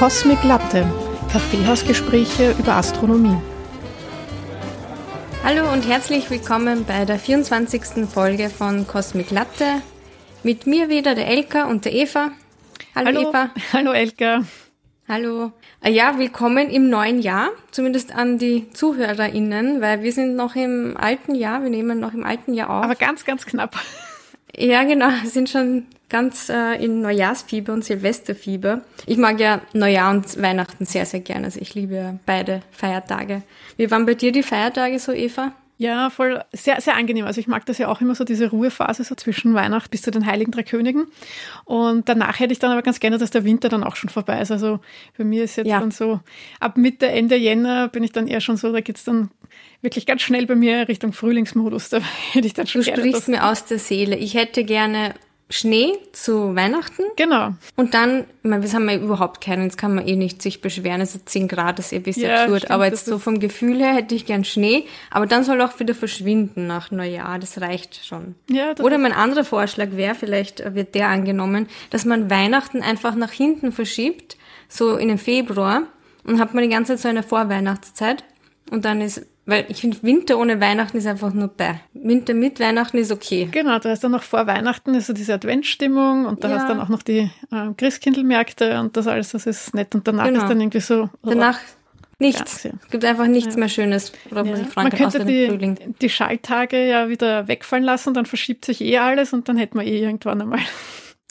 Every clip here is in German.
Cosmic Latte, Kaffeehausgespräche über Astronomie. Hallo und herzlich willkommen bei der 24. Folge von Cosmic Latte. Mit mir wieder der Elka und der Eva. Hallo, Hallo Eva. Hallo Elka. Hallo. Äh, ja, willkommen im neuen Jahr, zumindest an die ZuhörerInnen, weil wir sind noch im alten Jahr, wir nehmen noch im alten Jahr auf. Aber ganz, ganz knapp. Ja, genau, sind schon ganz äh, in Neujahrsfieber und Silvesterfieber. Ich mag ja Neujahr und Weihnachten sehr, sehr gerne. Also ich liebe beide Feiertage. Wie waren bei dir die Feiertage so, Eva? Ja, voll sehr, sehr angenehm. Also ich mag das ja auch immer so, diese Ruhephase so zwischen Weihnachten bis zu den Heiligen Drei Königen. Und danach hätte ich dann aber ganz gerne, dass der Winter dann auch schon vorbei ist. Also für mich ist jetzt ja. dann so, ab Mitte, Ende Jänner bin ich dann eher schon so, da geht's dann wirklich ganz schnell bei mir Richtung Frühlingsmodus. Da hätte ich dann schon du gerne. Du sprichst mir aus der Seele. Ich hätte gerne Schnee zu Weihnachten. Genau. Und dann, ich meine, wir haben ja überhaupt keinen, jetzt kann man eh nicht sich beschweren, also 10 Grad ist eh ein bisschen ja, absurd, stimmt, aber jetzt so vom Gefühl her hätte ich gern Schnee, aber dann soll auch wieder verschwinden nach Neujahr, das reicht schon. Ja, das Oder mein anderer Vorschlag wäre, vielleicht wird der angenommen, dass man Weihnachten einfach nach hinten verschiebt, so in den Februar, und hat man die ganze Zeit so eine Vorweihnachtszeit und dann ist weil ich finde, Winter ohne Weihnachten ist einfach nur bei. Winter mit Weihnachten ist okay. Genau, da ist dann noch vor Weihnachten ist so diese Adventsstimmung und da ja. hast dann auch noch die äh, Christkindlmärkte und das alles, das ist nett. Und danach genau. ist dann irgendwie so. Oh, danach nichts. Ja, es gibt einfach nichts ja. mehr Schönes, worauf ja. freuen man könnte die, die Schalttage ja wieder wegfallen lassen, dann verschiebt sich eh alles und dann hätten wir eh irgendwann einmal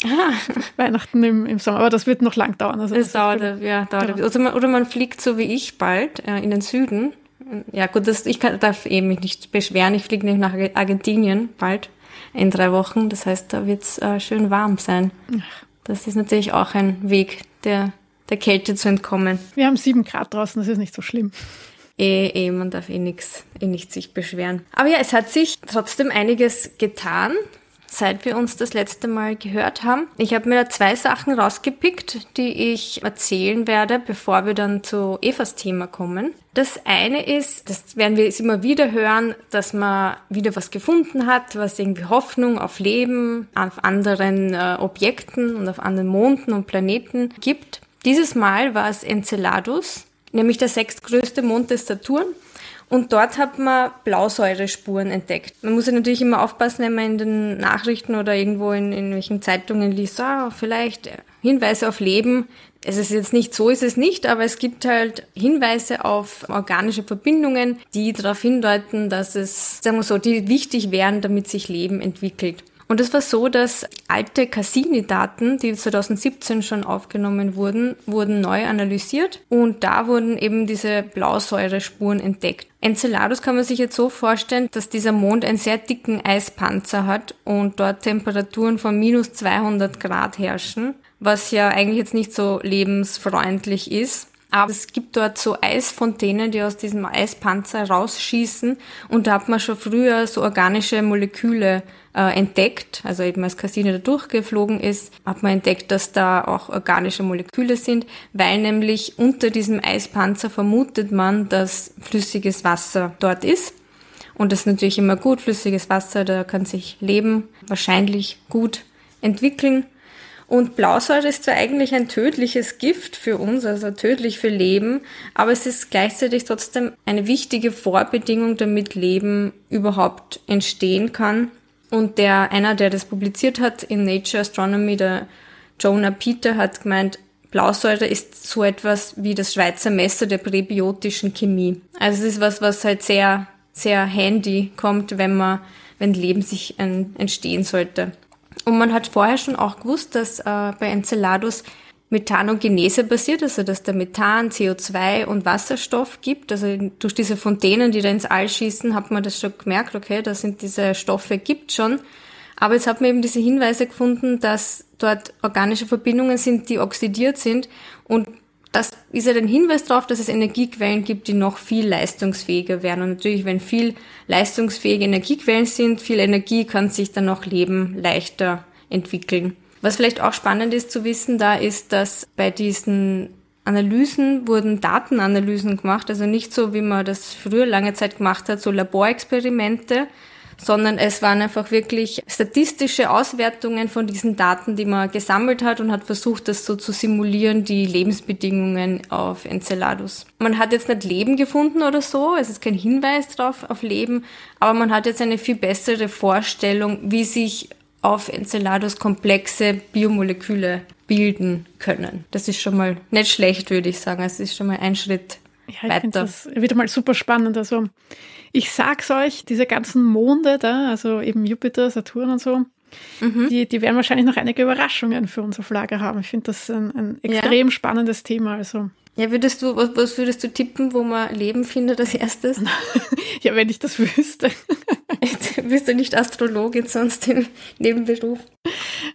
Ah. Weihnachten im, im Sommer, aber das wird noch lang dauern. Also es dauert, ja, dauert. Genau. Also man, oder man fliegt so wie ich bald äh, in den Süden ja gut, das, ich kann, darf eben mich nicht beschweren. Ich fliege nämlich nach Argentinien bald in drei Wochen. Das heißt, da wird's äh, schön warm sein. Das ist natürlich auch ein Weg, der, der Kälte zu entkommen. Wir haben sieben Grad draußen, das ist nicht so schlimm. Eh, eh, man darf eh nichts, eh nicht sich beschweren. Aber ja, es hat sich trotzdem einiges getan seit wir uns das letzte Mal gehört haben. Ich habe mir da zwei Sachen rausgepickt, die ich erzählen werde, bevor wir dann zu Evas Thema kommen. Das eine ist, das werden wir jetzt immer wieder hören, dass man wieder was gefunden hat, was irgendwie Hoffnung auf Leben, auf anderen äh, Objekten und auf anderen Monden und Planeten gibt. Dieses Mal war es Enceladus, nämlich der sechstgrößte Mond des Saturn und dort hat man Blausäurespuren entdeckt. Man muss ja natürlich immer aufpassen, wenn man in den Nachrichten oder irgendwo in, in welchen Zeitungen liest, ah, vielleicht Hinweise auf Leben. Es ist jetzt nicht so, ist es nicht, aber es gibt halt Hinweise auf organische Verbindungen, die darauf hindeuten, dass es, sagen wir so, die wichtig wären, damit sich Leben entwickelt. Und es war so, dass alte Cassini-Daten, die 2017 schon aufgenommen wurden, wurden neu analysiert und da wurden eben diese Blausäurespuren entdeckt. Enceladus kann man sich jetzt so vorstellen, dass dieser Mond einen sehr dicken Eispanzer hat und dort Temperaturen von minus 200 Grad herrschen, was ja eigentlich jetzt nicht so lebensfreundlich ist. Aber es gibt dort so Eisfontänen, die aus diesem Eispanzer rausschießen und da hat man schon früher so organische Moleküle äh, entdeckt, also eben als Cassini da durchgeflogen ist, hat man entdeckt, dass da auch organische Moleküle sind, weil nämlich unter diesem Eispanzer vermutet man, dass flüssiges Wasser dort ist. Und das ist natürlich immer gut, flüssiges Wasser, da kann sich Leben wahrscheinlich gut entwickeln. Und Blausäure ist zwar eigentlich ein tödliches Gift für uns, also tödlich für Leben, aber es ist gleichzeitig trotzdem eine wichtige Vorbedingung, damit Leben überhaupt entstehen kann. Und der, einer, der das publiziert hat in Nature Astronomy, der Jonah Peter, hat gemeint, Blausäure ist so etwas wie das Schweizer Messer der präbiotischen Chemie. Also es ist was, was halt sehr, sehr handy kommt, wenn man, wenn Leben sich entstehen sollte. Und man hat vorher schon auch gewusst, dass äh, bei Enceladus Methanogenese passiert, also dass der Methan, CO2 und Wasserstoff gibt. Also durch diese Fontänen, die da ins All schießen, hat man das schon gemerkt, okay, da sind diese Stoffe, gibt schon. Aber jetzt hat man eben diese Hinweise gefunden, dass dort organische Verbindungen sind, die oxidiert sind. Und das ist ja ein Hinweis darauf, dass es Energiequellen gibt, die noch viel leistungsfähiger werden. Und natürlich, wenn viel leistungsfähige Energiequellen sind, viel Energie kann sich dann noch Leben leichter entwickeln. Was vielleicht auch spannend ist zu wissen, da ist, dass bei diesen Analysen wurden Datenanalysen gemacht, also nicht so, wie man das früher lange Zeit gemacht hat, so Laborexperimente, sondern es waren einfach wirklich statistische Auswertungen von diesen Daten, die man gesammelt hat und hat versucht, das so zu simulieren, die Lebensbedingungen auf Enceladus. Man hat jetzt nicht Leben gefunden oder so, es ist kein Hinweis drauf auf Leben, aber man hat jetzt eine viel bessere Vorstellung, wie sich auf Enceladus komplexe Biomoleküle bilden können. Das ist schon mal nicht schlecht, würde ich sagen. Es ist schon mal ein Schritt ja, ich weiter. Das wieder mal super spannend. Also ich sag's euch, diese ganzen Monde da, also eben Jupiter, Saturn und so, mhm. die, die werden wahrscheinlich noch einige Überraschungen für uns auf Lager haben. Ich finde das ein, ein extrem ja. spannendes Thema. Also ja, würdest du, was, was würdest du tippen, wo man Leben findet als erstes? ja, wenn ich das wüsste. Bist du nicht Astrologin sonst im Nebenberuf?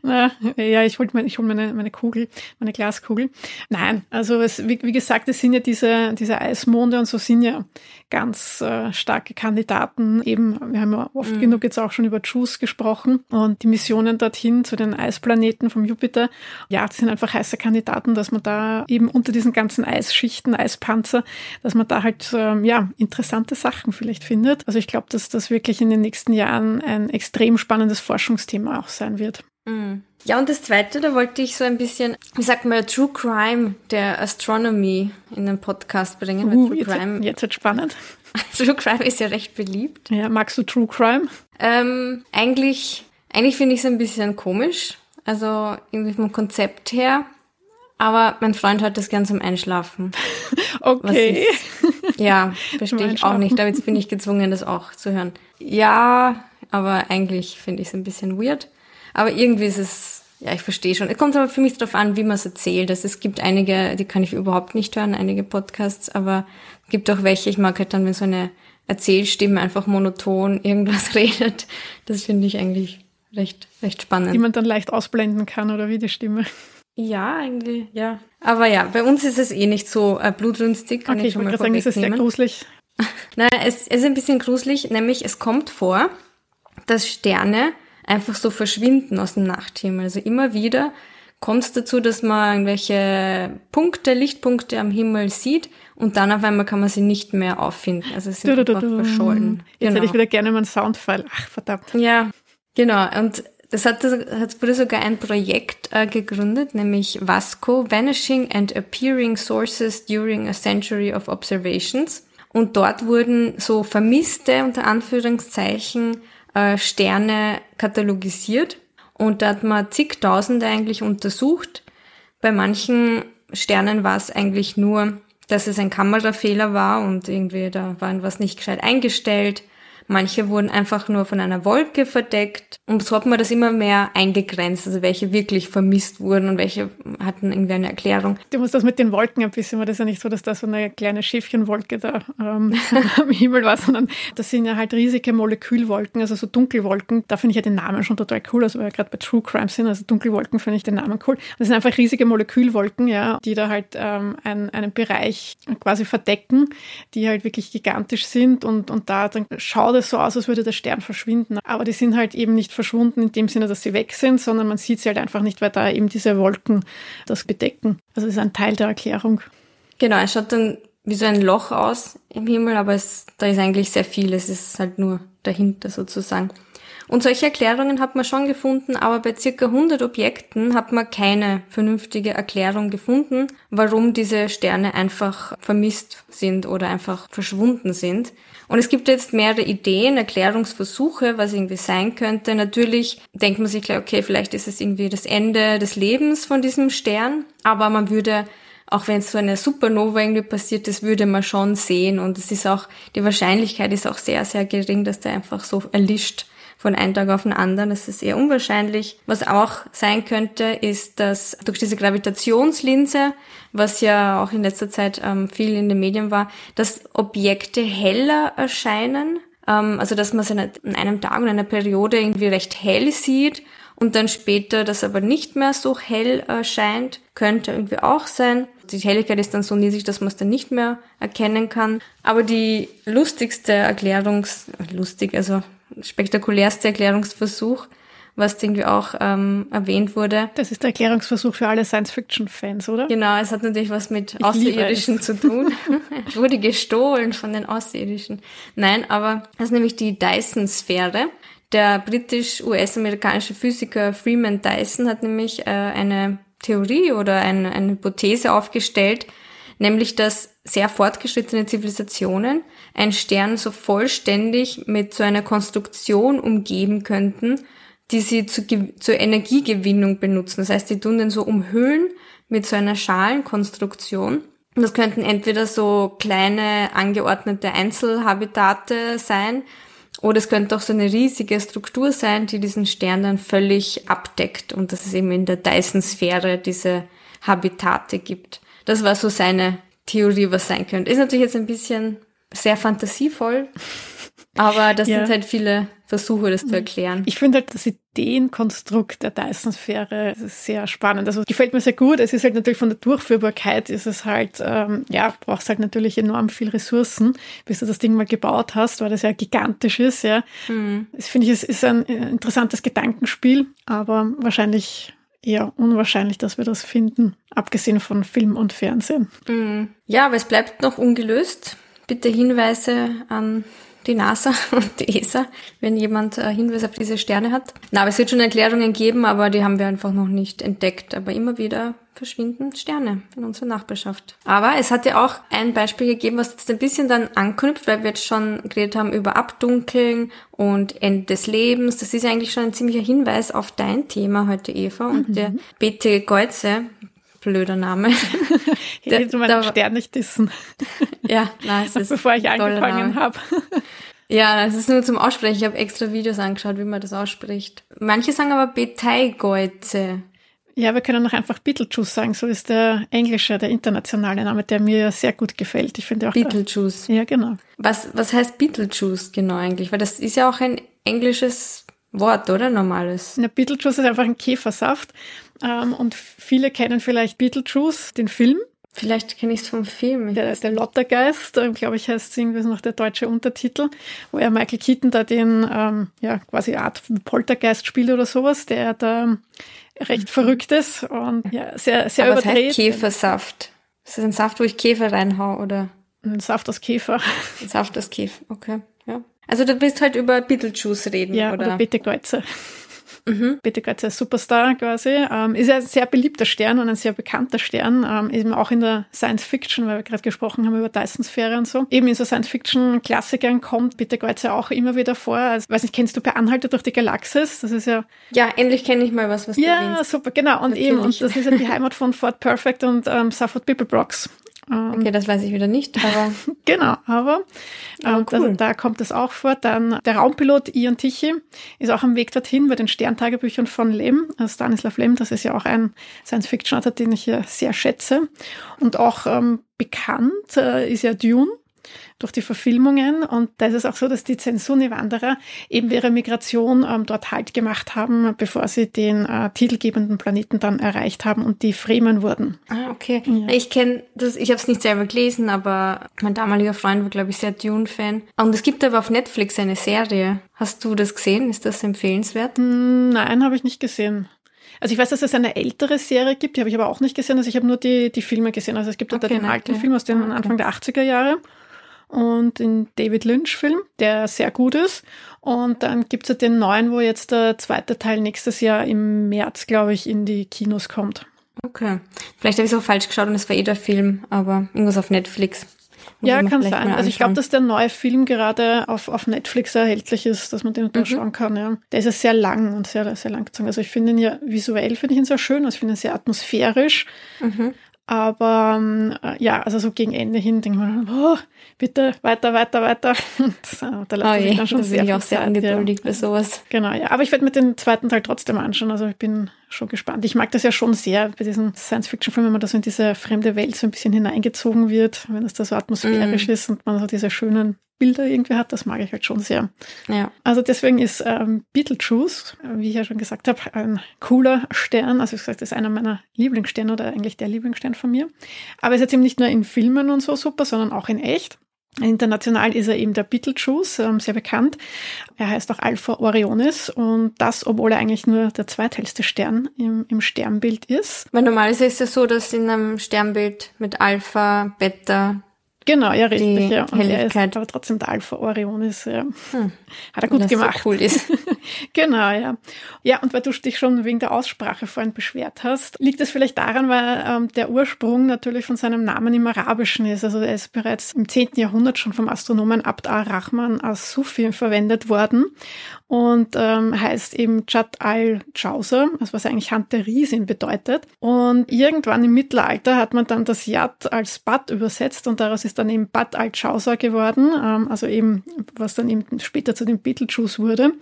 Na, ja, ich hole meine, hol meine, meine Kugel, meine Glaskugel. Nein, also es, wie, wie gesagt, es sind ja diese, diese Eismonde und so sind ja ganz äh, starke Kandidaten. Eben, wir haben ja oft mhm. genug jetzt auch schon über JUICE gesprochen und die Missionen dorthin zu den Eisplaneten vom Jupiter. Ja, das sind einfach heiße Kandidaten, dass man da eben unter diesen ganzen Eisschichten, Eispanzer, dass man da halt ähm, ja interessante Sachen vielleicht findet. Also ich glaube, dass das wirklich in den nächsten Jahren ein extrem spannendes Forschungsthema auch sein wird. Mhm. Ja, und das zweite, da wollte ich so ein bisschen, wie sagt man, True Crime der Astronomy in den Podcast bringen. Uh, True jetzt, Crime, jetzt wird spannend. True Crime ist ja recht beliebt. Ja, magst du True Crime? Ähm, eigentlich, eigentlich finde ich es ein bisschen komisch. Also irgendwie vom Konzept her. Aber mein Freund hört das gern zum Einschlafen. okay. Ich, ja, verstehe ich auch nicht. Aber jetzt bin ich gezwungen, das auch zu hören. Ja, aber eigentlich finde ich es ein bisschen weird. Aber irgendwie ist es, ja, ich verstehe schon. Es kommt aber für mich darauf an, wie man es erzählt. Also es gibt einige, die kann ich überhaupt nicht hören, einige Podcasts, aber es gibt auch welche, ich mag halt dann, wenn so eine Erzählstimme einfach monoton irgendwas redet. Das finde ich eigentlich recht, recht spannend. Die man dann leicht ausblenden kann, oder wie die Stimme. Ja, eigentlich, ja. Aber ja, bei uns ist es eh nicht so äh, blutrünstig, kann okay, ich ich mal sagen, ist es sehr gruselig. Nein, es, es ist ein bisschen gruselig, nämlich es kommt vor, dass Sterne einfach so verschwinden aus dem Nachthimmel. Also immer wieder kommt es dazu, dass man irgendwelche Punkte, Lichtpunkte am Himmel sieht und dann auf einmal kann man sie nicht mehr auffinden. Also sie sind einfach verschollen. Jetzt genau. hätte ich wieder gerne meinen Soundfile. Ach, verdammt. Ja, genau. Und das hat, hat wurde sogar ein Projekt äh, gegründet, nämlich VASCO, Vanishing and Appearing Sources During a Century of Observations. Und dort wurden so vermisste, unter Anführungszeichen, äh, Sterne katalogisiert und da hat man zigtausende eigentlich untersucht. Bei manchen Sternen war es eigentlich nur, dass es ein Kamerafehler war und irgendwie da war was nicht gescheit eingestellt. Manche wurden einfach nur von einer Wolke verdeckt. Und so hat man das immer mehr eingegrenzt, also welche wirklich vermisst wurden und welche hatten irgendwie eine Erklärung. Du musst das mit den Wolken ein bisschen, weil das ist ja nicht so, dass da so eine kleine Schiffchenwolke da ähm, am Himmel war, sondern das sind ja halt riesige Molekülwolken, also so Dunkelwolken. Da finde ich ja den Namen schon total cool, also weil wir gerade bei True Crime sind, also Dunkelwolken finde ich den Namen cool. Das sind einfach riesige Molekülwolken, ja, die da halt ähm, einen, einen Bereich quasi verdecken, die halt wirklich gigantisch sind und, und da dann schaut schaut es so aus, als würde der Stern verschwinden. Aber die sind halt eben nicht verschwunden in dem Sinne, dass sie weg sind, sondern man sieht sie halt einfach nicht, weil da eben diese Wolken das bedecken. Also das ist ein Teil der Erklärung. Genau, es schaut dann wie so ein Loch aus im Himmel, aber es, da ist eigentlich sehr viel. Es ist halt nur dahinter sozusagen. Und solche Erklärungen hat man schon gefunden, aber bei circa 100 Objekten hat man keine vernünftige Erklärung gefunden, warum diese Sterne einfach vermisst sind oder einfach verschwunden sind. Und es gibt jetzt mehrere Ideen, Erklärungsversuche, was irgendwie sein könnte. Natürlich denkt man sich gleich, okay, vielleicht ist es irgendwie das Ende des Lebens von diesem Stern, aber man würde auch wenn es so eine Supernova irgendwie passiert, das würde man schon sehen und es ist auch, die Wahrscheinlichkeit ist auch sehr, sehr gering, dass der einfach so erlischt von einem Tag auf den anderen. Das ist eher unwahrscheinlich. Was auch sein könnte, ist, dass durch diese Gravitationslinse, was ja auch in letzter Zeit ähm, viel in den Medien war, dass Objekte heller erscheinen. Ähm, also dass man sie in einem Tag und einer Periode irgendwie recht hell sieht und dann später das aber nicht mehr so hell erscheint, könnte irgendwie auch sein. Die Helligkeit ist dann so niedrig, dass man es dann nicht mehr erkennen kann. Aber die lustigste Erklärungs, lustig, also spektakulärste Erklärungsversuch was irgendwie auch ähm, erwähnt wurde. Das ist der Erklärungsversuch für alle Science-Fiction-Fans, oder? Genau, es hat natürlich was mit ich Außerirdischen zu tun. wurde gestohlen von den Außerirdischen. Nein, aber das ist nämlich die Dyson-Sphäre. Der britisch-US-amerikanische Physiker Freeman Dyson hat nämlich äh, eine Theorie oder eine, eine Hypothese aufgestellt, nämlich dass sehr fortgeschrittene Zivilisationen ein Stern so vollständig mit so einer Konstruktion umgeben könnten, die sie zu, zur Energiegewinnung benutzen. Das heißt, die tun den so umhüllen mit so einer Schalenkonstruktion. Das könnten entweder so kleine angeordnete Einzelhabitate sein, oder es könnte auch so eine riesige Struktur sein, die diesen Stern dann völlig abdeckt und dass es eben in der Dyson-Sphäre diese Habitate gibt. Das war so seine Theorie, was sein könnte. Ist natürlich jetzt ein bisschen sehr fantasievoll, aber das ja. sind halt viele Versuche, das zu erklären. Ich finde halt das Ideenkonstrukt der Dyson-Sphäre sehr spannend. Also gefällt mir sehr gut. Es ist halt natürlich von der Durchführbarkeit ist es halt, ähm, ja, brauchst halt natürlich enorm viel Ressourcen, bis du das Ding mal gebaut hast, weil das ja gigantisch ist, ja. Mhm. Das finde ich, es ist ein interessantes Gedankenspiel, aber wahrscheinlich eher unwahrscheinlich, dass wir das finden, abgesehen von Film und Fernsehen. Mhm. Ja, aber es bleibt noch ungelöst. Bitte Hinweise an die NASA und die ESA, wenn jemand äh, Hinweis auf diese Sterne hat. Na, aber es wird schon Erklärungen geben, aber die haben wir einfach noch nicht entdeckt. Aber immer wieder verschwinden Sterne in unserer Nachbarschaft. Aber es hat ja auch ein Beispiel gegeben, was jetzt ein bisschen dann anknüpft, weil wir jetzt schon geredet haben über Abdunkeln und Ende des Lebens. Das ist ja eigentlich schon ein ziemlicher Hinweis auf dein Thema heute, Eva. Und mhm. der Bete Geuze, blöder Name. ich hätte meinen Stern nicht dissen. ja, nein, es ist Bevor ich angefangen habe. Ja, das ist nur zum Aussprechen. Ich habe extra Videos angeschaut, wie man das ausspricht. Manche sagen aber Beteigeuze. Ja, wir können auch einfach Beetlejuice sagen. So ist der englische, der internationale Name, der mir sehr gut gefällt. Ich finde auch. Beetlejuice. Ja, genau. Was, was heißt Beetlejuice genau eigentlich? Weil das ist ja auch ein englisches Wort, oder? Normales. Na, Beetlejuice ist einfach ein Käfersaft. Ähm, und viele kennen vielleicht Beetlejuice, den Film. Vielleicht kenne ich es vom Film. Der, der Lottergeist, äh, glaube ich, heißt irgendwie noch der deutsche Untertitel, wo er Michael Keaton da den, ähm, ja, quasi Art Poltergeist spielt oder sowas, der da recht verrückt ist und ja, sehr, sehr Aber überdreht. Was heißt Käfersaft? Ist das ein Saft, wo ich Käfer reinhau, oder? Ein Saft aus Käfer. Ein Saft aus Käfer, okay, ja. Also du willst halt über Beetlejuice reden, ja, oder? oder Bete Kreuze. Mhm. Gott Superstar quasi. Ähm, ist ja ein sehr beliebter Stern und ein sehr bekannter Stern, ähm, eben auch in der Science Fiction, weil wir gerade gesprochen haben über Dyson-Sphäre und so. Eben in so Science-Fiction-Klassikern kommt Bitte Kreuze auch immer wieder vor. Also, weiß nicht, kennst du bei Anhalter durch die Galaxis? Das ist ja. Ja, endlich kenne ich mal was, was du Ja, erwähnst. super, genau. Und Natürlich. eben, und das ist ja die Heimat von Fort Perfect und ähm, Safford Brox. Ähm, okay, das weiß ich wieder nicht, aber. genau, aber ähm, cool. das, da kommt es auch vor. Dann der Raumpilot Ian Tichy ist auch am Weg dorthin bei den Sterntagebüchern von Lem, also Stanislav Lem. Das ist ja auch ein Science-Fiction-Autor, den ich hier sehr schätze. Und auch ähm, bekannt äh, ist ja Dune durch die Verfilmungen. Und da ist es auch so, dass die Zensuni-Wanderer eben ihre Migration ähm, dort Halt gemacht haben, bevor sie den äh, titelgebenden Planeten dann erreicht haben und die Fremen wurden. Ah, okay. Ja. Ich kenne das, ich habe es nicht selber gelesen, aber mein damaliger Freund war, glaube ich, sehr Dune-Fan. Und es gibt aber auf Netflix eine Serie. Hast du das gesehen? Ist das empfehlenswert? Hm, nein, habe ich nicht gesehen. Also ich weiß, dass es eine ältere Serie gibt, die habe ich aber auch nicht gesehen. Also ich habe nur die, die Filme gesehen. Also es gibt okay, da den alten Film aus den ah, okay. Anfang der 80er Jahre und den David Lynch-Film, der sehr gut ist. Und dann gibt es ja den neuen, wo jetzt der zweite Teil nächstes Jahr im März, glaube ich, in die Kinos kommt. Okay. Vielleicht habe ich es auch falsch geschaut und es war eh der Film, aber irgendwas auf Netflix. Ja, kann sein. Also ich glaube, dass der neue Film gerade auf, auf Netflix erhältlich ist, dass man den mhm. schauen kann. Ja. Der ist ja sehr lang und sehr, sehr lang gezogen. Also ich finde ihn ja visuell finde ich ihn sehr schön, also ich finde ihn sehr atmosphärisch. Mhm. Aber ähm, ja, also so gegen Ende hin denke ich mir, oh, bitte weiter, weiter, weiter. Und, äh, da lässt oh je, dann schon da sehr bin ich auch sehr angeduldig ja. bei sowas. Genau, ja. Aber ich werde mir den zweiten Teil trotzdem anschauen. Also ich bin schon gespannt. Ich mag das ja schon sehr bei diesen Science-Fiction-Filmen, wenn man da so in diese fremde Welt so ein bisschen hineingezogen wird, wenn es da so atmosphärisch mm. ist und man so diese schönen Bilder irgendwie hat, das mag ich halt schon sehr. Ja. Also deswegen ist ähm, Beetlejuice, wie ich ja schon gesagt habe, ein cooler Stern. Also ich gesagt, das ist einer meiner Lieblingssterne oder eigentlich der Lieblingsstern von mir. Aber es ist jetzt eben nicht nur in Filmen und so super, sondern auch in echt. International ist er eben der Betelgeuse, ähm, sehr bekannt. Er heißt auch Alpha Orionis und das, obwohl er eigentlich nur der zweithellste Stern im, im Sternbild ist. Weil normalerweise ist es so, dass in einem Sternbild mit Alpha, Beta, Genau, ja, richtig. Ja. Und er ist aber trotzdem der Alpha Orionis. Ja. Hm. Hat er gut Weil gemacht. So cool ist. genau, ja. Ja, und weil du dich schon wegen der Aussprache vorhin beschwert hast, liegt es vielleicht daran, weil ähm, der Ursprung natürlich von seinem Namen im Arabischen ist. Also er ist bereits im 10. Jahrhundert schon vom Astronomen Abd al-Rahman as-Sufi verwendet worden und ähm, heißt eben Jad al-Jauser, also was eigentlich Hand der Riesin bedeutet. Und irgendwann im Mittelalter hat man dann das Yad als Bad übersetzt und daraus ist dann eben Bad al-Jauser geworden, ähm, also eben, was dann eben später zu den Beetlejuice wurde.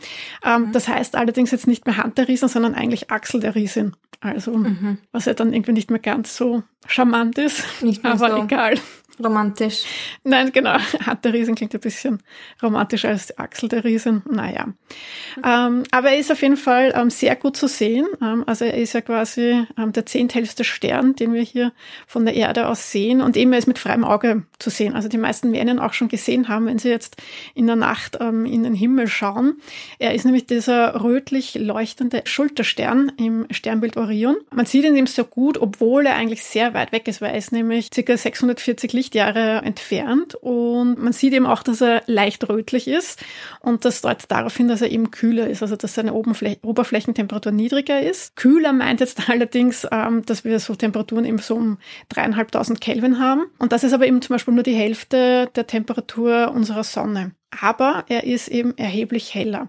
Ähm, mhm. Das heißt allerdings jetzt nicht mehr Hand der Riesin, sondern eigentlich Achsel der Riesin. Also, mhm. was ja dann irgendwie nicht mehr ganz so charmant ist, aber so. egal. Romantisch. Nein, genau. Hand der Riesen klingt ein bisschen romantischer als Achsel der Riesen. Naja. Mhm. Ähm, aber er ist auf jeden Fall ähm, sehr gut zu sehen. Ähm, also er ist ja quasi ähm, der zehnthellste Stern, den wir hier von der Erde aus sehen. Und eben er ist mit freiem Auge zu sehen. Also die meisten werden ihn auch schon gesehen haben, wenn sie jetzt in der Nacht ähm, in den Himmel schauen. Er ist nämlich dieser rötlich leuchtende Schulterstern im Sternbild Orion. Man sieht ihn eben so gut, obwohl er eigentlich sehr weit weg ist, weil er ist nämlich ca. 640 Licht Lichtjahre entfernt. Und man sieht eben auch, dass er leicht rötlich ist und das deutet darauf hin, dass er eben kühler ist, also dass seine Oberflächentemperatur niedriger ist. Kühler meint jetzt allerdings, ähm, dass wir so Temperaturen eben so um dreieinhalbtausend Kelvin haben. Und das ist aber eben zum Beispiel nur die Hälfte der Temperatur unserer Sonne aber er ist eben erheblich heller.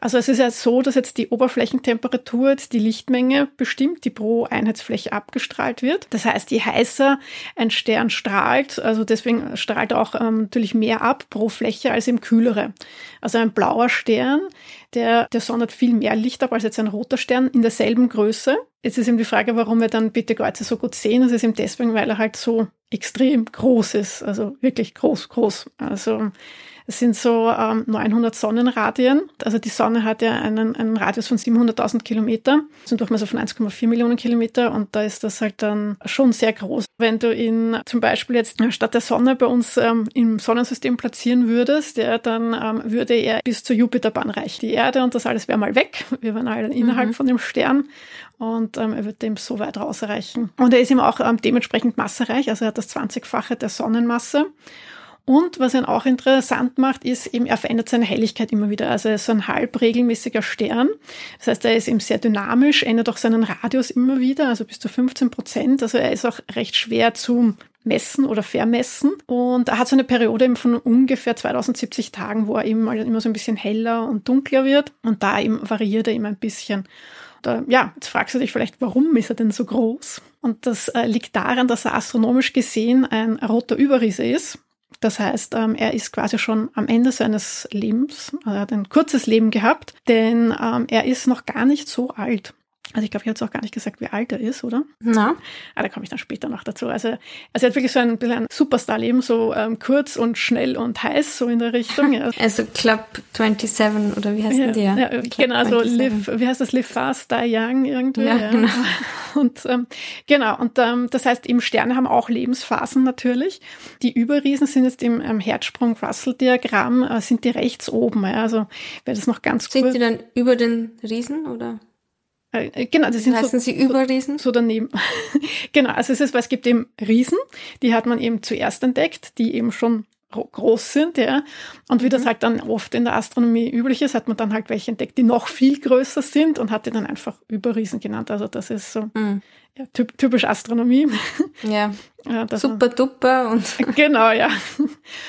Also es ist ja so, dass jetzt die Oberflächentemperatur jetzt die Lichtmenge bestimmt, die pro Einheitsfläche abgestrahlt wird. Das heißt, je heißer ein Stern strahlt, also deswegen strahlt er auch ähm, natürlich mehr ab pro Fläche als im kühlere. Also ein blauer Stern, der, der sondert viel mehr Licht ab als jetzt ein roter Stern in derselben Größe. Jetzt ist eben die Frage, warum wir dann bitte Kreuze so gut sehen. Das ist eben deswegen, weil er halt so extrem groß ist. Also wirklich groß, groß. Also es sind so ähm, 900 Sonnenradien. Also die Sonne hat ja einen, einen Radius von 700.000 Kilometer, das sind Durchmesser von 1,4 Millionen Kilometer und da ist das halt dann schon sehr groß. Wenn du ihn zum Beispiel jetzt statt der Sonne bei uns ähm, im Sonnensystem platzieren würdest, ja, dann ähm, würde er bis zur Jupiterbahn reichen. Die Erde und das alles wäre mal weg. Wir wären alle innerhalb mhm. von dem Stern und ähm, er wird dem so weit rausreichen. Und er ist ihm auch ähm, dementsprechend massereich, also er hat das 20-fache der Sonnenmasse. Und was ihn auch interessant macht, ist eben, er verändert seine Helligkeit immer wieder. Also er ist so ein halb regelmäßiger Stern. Das heißt, er ist eben sehr dynamisch, ändert auch seinen Radius immer wieder, also bis zu 15 Prozent. Also er ist auch recht schwer zu messen oder vermessen. Und er hat so eine Periode eben von ungefähr 2070 Tagen, wo er eben immer so ein bisschen heller und dunkler wird. Und da eben variiert er immer ein bisschen. Und, äh, ja, jetzt fragst du dich vielleicht, warum ist er denn so groß? Und das äh, liegt daran, dass er astronomisch gesehen ein roter Überriese ist. Das heißt, ähm, er ist quasi schon am Ende seines Lebens, er hat ein kurzes Leben gehabt, denn ähm, er ist noch gar nicht so alt. Also ich glaube, ich habe jetzt auch gar nicht gesagt, wie alt er ist, oder? Na. Ah, da komme ich dann später noch dazu. Also, also er hat wirklich so ein bisschen ein Superstar-Leben, so ähm, kurz und schnell und heiß, so in der Richtung. Ja. Also Club 27 oder wie heißt ja, der? Ja, genau, also live, wie heißt das? Live fast, die young irgendwie. Ja, ja. genau. Und ähm, genau, und ähm, das heißt, eben Sterne haben auch Lebensphasen natürlich. Die Überriesen sind jetzt im ähm, Herzsprung-Russell-Diagramm, äh, sind die rechts oben. Ja, also wäre das noch ganz Sind die dann über den Riesen oder? Äh, äh, genau, das sind Heißen so, sie Überriesen? So, so daneben. genau, also es ist, weil es gibt eben Riesen, die hat man eben zuerst entdeckt, die eben schon groß sind, ja. Und wie mhm. das halt dann oft in der Astronomie üblich ist, hat man dann halt welche entdeckt, die noch viel größer sind und hat die dann einfach Überriesen genannt. Also das ist so mhm ja, typisch Astronomie. Ja, ja super duper und. Genau, ja.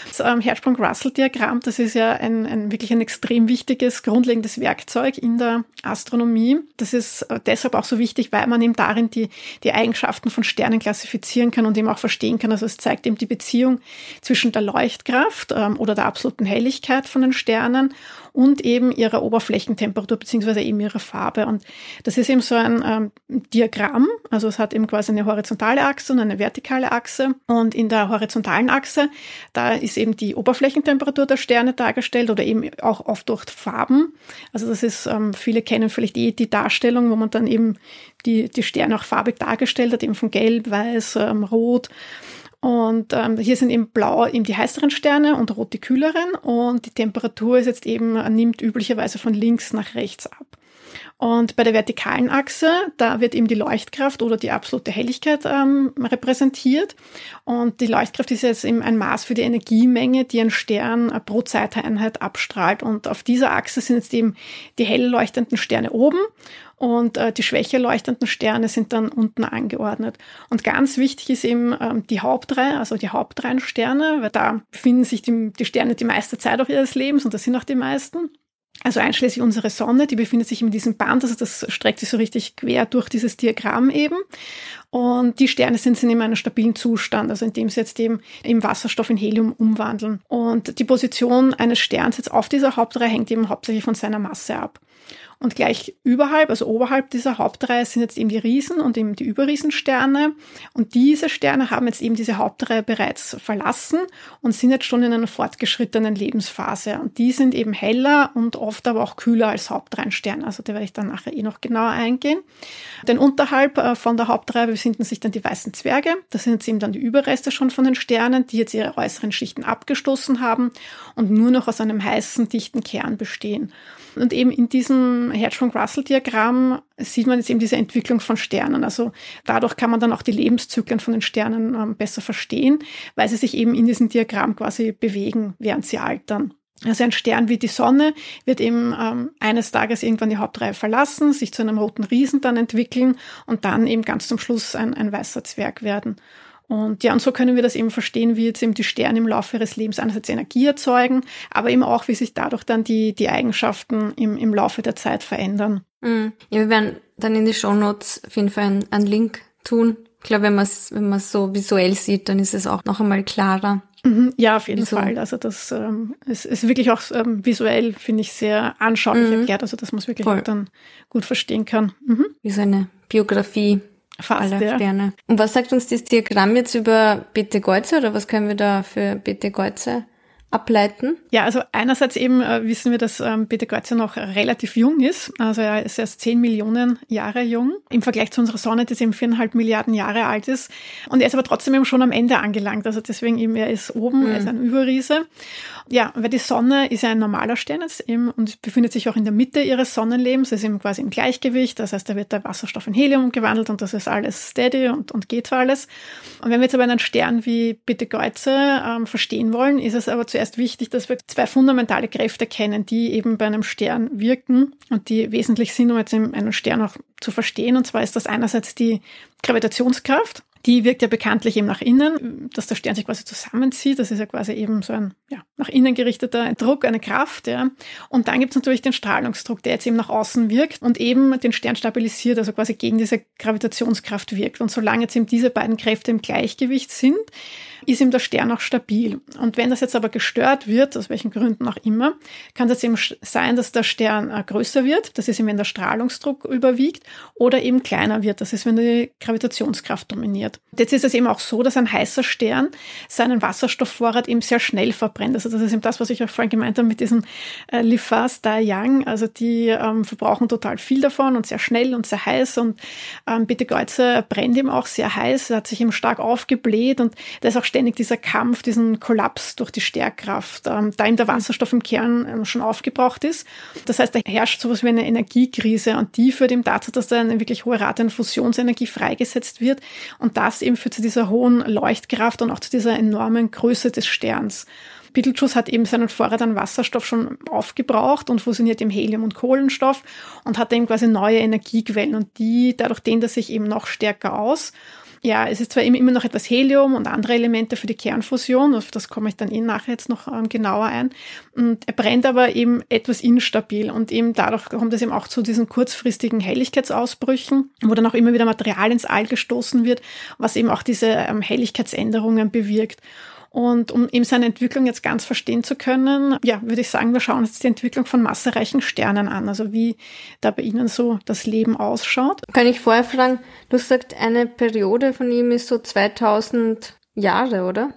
Das ähm, Herzsprung-Russell-Diagramm, das ist ja ein, ein wirklich ein extrem wichtiges, grundlegendes Werkzeug in der Astronomie. Das ist äh, deshalb auch so wichtig, weil man eben darin die, die Eigenschaften von Sternen klassifizieren kann und eben auch verstehen kann. Also es zeigt eben die Beziehung zwischen der Leuchtkraft ähm, oder der absoluten Helligkeit von den Sternen und eben ihrer Oberflächentemperatur beziehungsweise eben ihrer Farbe. Und das ist eben so ein ähm, Diagramm, also es hat eben quasi eine horizontale Achse und eine vertikale Achse. Und in der horizontalen Achse, da ist eben die Oberflächentemperatur der Sterne dargestellt oder eben auch oft durch Farben. Also das ist, ähm, viele kennen vielleicht eh die Darstellung, wo man dann eben die, die Sterne auch farbig dargestellt hat, eben von Gelb, Weiß, ähm, Rot Und ähm, hier sind eben blau eben die heißeren Sterne und rot die kühleren. Und die Temperatur ist jetzt eben, nimmt üblicherweise von links nach rechts ab. Und bei der vertikalen Achse, da wird eben die Leuchtkraft oder die absolute Helligkeit ähm, repräsentiert. Und die Leuchtkraft ist jetzt eben ein Maß für die Energiemenge, die ein Stern äh, pro Zeiteinheit abstrahlt. Und auf dieser Achse sind jetzt eben die hell leuchtenden Sterne oben und äh, die schwächer leuchtenden Sterne sind dann unten angeordnet. Und ganz wichtig ist eben ähm, die Hauptreihe, also die Hauptreihensterne, weil da befinden sich die, die Sterne die meiste Zeit auch ihres Lebens und das sind auch die meisten. Also einschließlich unsere Sonne, die befindet sich in diesem Band, also das streckt sich so richtig quer durch dieses Diagramm eben. Und die Sterne sind, sind in einem stabilen Zustand, also indem sie jetzt eben im Wasserstoff in Helium umwandeln. Und die Position eines Sterns jetzt auf dieser Hauptreihe hängt eben hauptsächlich von seiner Masse ab. Und gleich überhalb, also oberhalb dieser Hauptreihe sind jetzt eben die Riesen und eben die Überriesensterne. Und diese Sterne haben jetzt eben diese Hauptreihe bereits verlassen und sind jetzt schon in einer fortgeschrittenen Lebensphase. Und die sind eben heller und oft aber auch kühler als Hauptreihensterne. Also da werde ich dann nachher eh noch genauer eingehen. Denn unterhalb äh, von der Hauptreihe befinden sich dann die weißen Zwerge. Das sind jetzt eben dann die Überreste schon von den Sternen, die jetzt ihre äußeren Schichten abgestoßen haben und nur noch aus einem heißen, dichten Kern bestehen. Und eben in diesem Hertzsprung-Russell-Diagramm sieht man jetzt eben diese Entwicklung von Sternen. Also dadurch kann man dann auch die Lebenszyklen von den Sternen ähm, besser verstehen, weil sie sich eben in diesem Diagramm quasi bewegen, während sie altern. Also ein Stern wie die Sonne wird eben ähm, eines Tages irgendwann die Hauptreihe verlassen, sich zu einem roten Riesen dann entwickeln und dann eben ganz zum Schluss ein, ein weißer Zwerg werden. Und ja, und so können wir das eben verstehen, wie jetzt eben die Sterne im Laufe ihres Lebens einerseits Energie erzeugen, aber eben auch, wie sich dadurch dann die, die Eigenschaften im, im Laufe der Zeit verändern. Mhm. Ja, wir werden dann in die Show Notes auf jeden Fall einen, einen Link tun. Ich glaube, wenn man es wenn man so visuell sieht, dann ist es auch noch einmal klarer. Mhm, ja, auf jeden Wieso? Fall. Also das ähm, es ist wirklich auch ähm, visuell, finde ich, sehr anschaulich mhm. erklärt, also dass man es wirklich auch dann gut verstehen kann. Mhm. Wie so eine Biografie Fast, aller ja. Sterne. Und was sagt uns das Diagramm jetzt über Betegeuze oder was können wir da für Betegeuze ableiten? Ja, also einerseits eben äh, wissen wir, dass ähm, Peter Kreuzer noch relativ jung ist. Also er ist erst 10 Millionen Jahre jung. Im Vergleich zu unserer Sonne, die eben viereinhalb Milliarden Jahre alt ist. Und er ist aber trotzdem eben schon am Ende angelangt. Also deswegen eben, er ist oben, mhm. er ist ein Überriese. Ja, weil die Sonne ist ja ein normaler Stern jetzt eben und befindet sich auch in der Mitte ihres Sonnenlebens, ist eben quasi im Gleichgewicht. Das heißt, da wird der Wasserstoff in Helium gewandelt und das ist alles steady und, und geht für alles. Und wenn wir jetzt aber einen Stern wie Betelgeuse ähm, verstehen wollen, ist es aber zuerst wichtig, dass wir zwei fundamentale Kräfte kennen, die eben bei einem Stern wirken und die wesentlich sind, um jetzt einen Stern auch zu verstehen. Und zwar ist das einerseits die Gravitationskraft die wirkt ja bekanntlich eben nach innen, dass der Stern sich quasi zusammenzieht. Das ist ja quasi eben so ein ja, nach innen gerichteter Druck, eine Kraft. Ja. Und dann gibt es natürlich den Strahlungsdruck, der jetzt eben nach außen wirkt und eben den Stern stabilisiert, also quasi gegen diese Gravitationskraft wirkt. Und solange jetzt eben diese beiden Kräfte im Gleichgewicht sind, ist ihm der Stern auch stabil. Und wenn das jetzt aber gestört wird, aus welchen Gründen auch immer, kann das eben sein, dass der Stern äh, größer wird, das ist eben, wenn der Strahlungsdruck überwiegt, oder eben kleiner wird, das ist, wenn die Gravitationskraft dominiert. Jetzt ist es eben auch so, dass ein heißer Stern seinen Wasserstoffvorrat eben sehr schnell verbrennt. Also das ist eben das, was ich auch vorhin gemeint habe mit diesen äh, Lifas Da Yang. Also die ähm, verbrauchen total viel davon und sehr schnell und sehr heiß. Und ähm, Bitte Kreuzer brennt eben auch sehr heiß, hat sich eben stark aufgebläht und da ist auch ständig dieser Kampf, diesen Kollaps durch die Stärkraft, ähm, da ihm der Wasserstoff im Kern ähm, schon aufgebraucht ist. Das heißt, da herrscht sowas wie eine Energiekrise und die führt eben dazu, dass da eine wirklich hohe Rate an Fusionsenergie freigesetzt wird und das eben führt zu dieser hohen Leuchtkraft und auch zu dieser enormen Größe des Sterns. Betelgeuse hat eben seinen Vorrat an Wasserstoff schon aufgebraucht und fusioniert im Helium und Kohlenstoff und hat eben quasi neue Energiequellen und die, dadurch dehnt er sich eben noch stärker aus ja, es ist zwar immer noch etwas Helium und andere Elemente für die Kernfusion, auf das komme ich dann eh nachher jetzt noch ähm, genauer ein. Und er brennt aber eben etwas instabil und eben dadurch kommt es eben auch zu diesen kurzfristigen Helligkeitsausbrüchen, wo dann auch immer wieder Material ins All gestoßen wird, was eben auch diese ähm, Helligkeitsänderungen bewirkt. Und um eben seine Entwicklung jetzt ganz verstehen zu können, ja, würde ich sagen, wir schauen uns die Entwicklung von massereichen Sternen an, also wie da bei Ihnen so das Leben ausschaut. Kann ich vorher fragen, du sagst, eine Periode von ihm ist so 2000 Jahre, oder?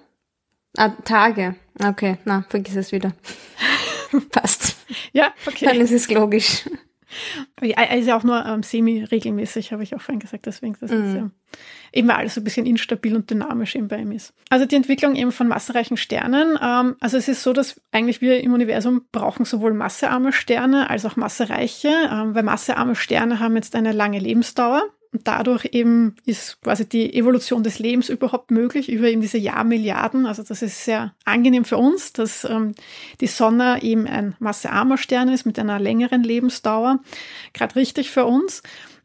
Ah, Tage. Okay, na, vergiss es wieder. Passt. Ja, okay. Dann ist es logisch. Ist ja auch nur ähm, semi-regelmäßig, habe ich auch vorhin gesagt. Deswegen, das mhm. ist ja eben alles so ein bisschen instabil und dynamisch eben bei ihm ist. Also die Entwicklung eben von massereichen Sternen. Ähm, also es ist so, dass eigentlich wir im Universum brauchen sowohl massearme Sterne als auch massereiche, ähm, weil massearme Sterne haben jetzt eine lange Lebensdauer. Und dadurch eben ist quasi die Evolution des Lebens überhaupt möglich über eben diese Jahrmilliarden. Also das ist sehr angenehm für uns, dass ähm, die Sonne eben ein massearmer Stern ist mit einer längeren Lebensdauer. Gerade richtig für uns.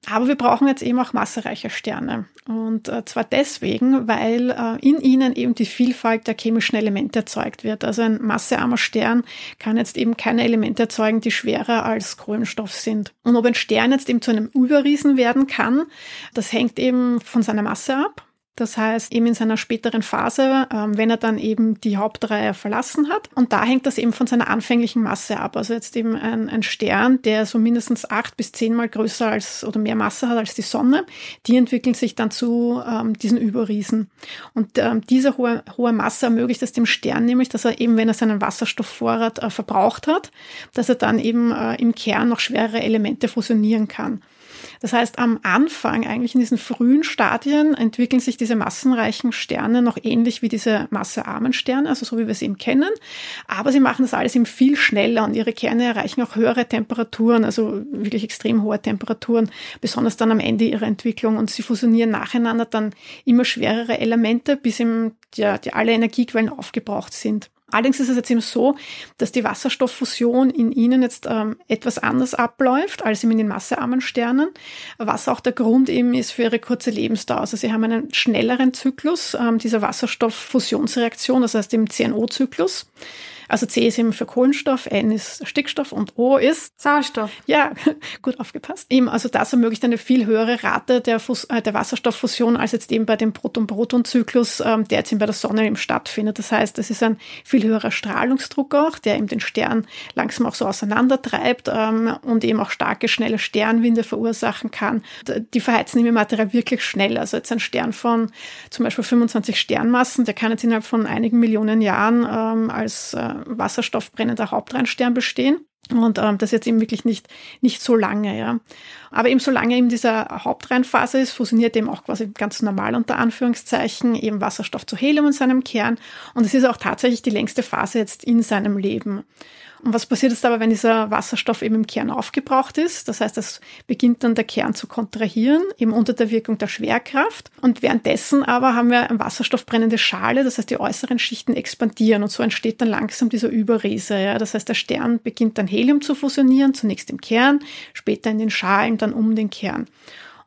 Aber wir brauchen jetzt eben auch massereiche Sterne. Und äh, zwar deswegen, weil äh, in ihnen eben die Vielfalt der chemischen Elemente erzeugt wird. Also ein massearmer Stern kann jetzt eben keine Elemente erzeugen, die schwerer als Kohlenstoff sind. Und ob ein Stern jetzt eben zu einem Überriesen werden kann, das hängt eben von seiner Masse ab. Das heißt, eben in seiner späteren Phase, ähm, wenn er dann eben die Hauptreihe verlassen hat. Und da hängt das eben von seiner anfänglichen Masse ab. Also jetzt eben ein, ein Stern, der so mindestens acht bis zehnmal größer als oder mehr Masse hat als die Sonne, die entwickeln sich dann zu ähm, diesen Überriesen. Und ähm, diese hohe, hohe Masse ermöglicht es dem Stern nämlich, dass er eben, wenn er seinen Wasserstoffvorrat äh, verbraucht hat, dass er dann eben äh, im Kern noch schwerere Elemente fusionieren kann. Das heißt, am Anfang, eigentlich in diesen frühen Stadien, entwickeln sich diese massenreichen Sterne noch ähnlich wie diese massearmen Sterne, also so wie wir sie eben kennen. Aber sie machen das alles eben viel schneller und ihre Kerne erreichen auch höhere Temperaturen, also wirklich extrem hohe Temperaturen, besonders dann am Ende ihrer Entwicklung. Und sie fusionieren nacheinander dann immer schwerere Elemente, bis eben ja, die alle Energiequellen aufgebraucht sind. Allerdings ist es jetzt eben so, dass die Wasserstofffusion in ihnen jetzt ähm, etwas anders abläuft als in den massearmen Sternen, was auch der Grund eben ist für ihre kurze Lebensdauer. Also sie haben einen schnelleren Zyklus ähm, dieser Wasserstofffusionsreaktion, das heißt im CNO-Zyklus. Also C ist eben für Kohlenstoff, N ist Stickstoff und O ist Sauerstoff. Ja, gut aufgepasst. Eben, also das ermöglicht eine viel höhere Rate der, Fus äh, der Wasserstofffusion als jetzt eben bei dem Proton-Proton-Zyklus, ähm, der jetzt eben bei der Sonne eben stattfindet. Das heißt, es ist ein viel höherer Strahlungsdruck auch, der eben den Stern langsam auch so auseinandertreibt ähm, und eben auch starke, schnelle Sternwinde verursachen kann. Die verheizen eben im Material wirklich schnell. Also jetzt ein Stern von zum Beispiel 25 Sternmassen, der kann jetzt innerhalb von einigen Millionen Jahren ähm, als äh, wasserstoffbrennender Hauptreinstern bestehen. Und ähm, das jetzt eben wirklich nicht, nicht so lange, ja. Aber eben solange eben dieser Hauptreinphase ist, fusioniert eben auch quasi ganz normal unter Anführungszeichen eben Wasserstoff zu Helium in seinem Kern. Und es ist auch tatsächlich die längste Phase jetzt in seinem Leben. Und was passiert jetzt aber, wenn dieser Wasserstoff eben im Kern aufgebraucht ist? Das heißt, es beginnt dann der Kern zu kontrahieren, eben unter der Wirkung der Schwerkraft. Und währenddessen aber haben wir eine wasserstoffbrennende Schale, das heißt, die äußeren Schichten expandieren und so entsteht dann langsam dieser Überriese. Ja? Das heißt, der Stern beginnt dann Helium zu fusionieren, zunächst im Kern, später in den Schalen, dann um den Kern.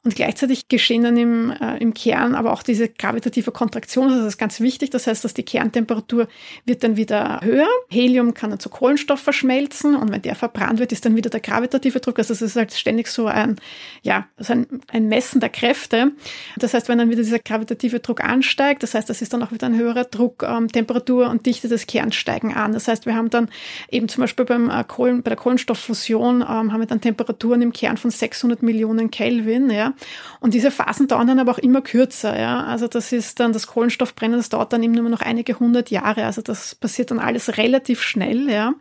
Und gleichzeitig geschehen dann im, äh, im Kern aber auch diese gravitative Kontraktion. Das ist ganz wichtig. Das heißt, dass die Kerntemperatur wird dann wieder höher. Helium kann dann zu Kohlenstoff verschmelzen und wenn der verbrannt wird, ist dann wieder der gravitative Druck. Also es ist halt ständig so ein, ja, so ein, ein Messen der Kräfte. Das heißt, wenn dann wieder dieser gravitative Druck ansteigt, das heißt, das ist dann auch wieder ein höherer Druck, ähm, Temperatur und Dichte des Kerns steigen an. Das heißt, wir haben dann eben zum Beispiel beim äh, Kohlen, bei der Kohlenstofffusion ähm, haben wir dann Temperaturen im Kern von 600 Millionen Kelvin, ja. Und diese Phasen dauern dann aber auch immer kürzer. Ja? Also das ist dann das Kohlenstoffbrennen, das dauert dann eben nur noch einige hundert Jahre. Also das passiert dann alles relativ schnell. Ja?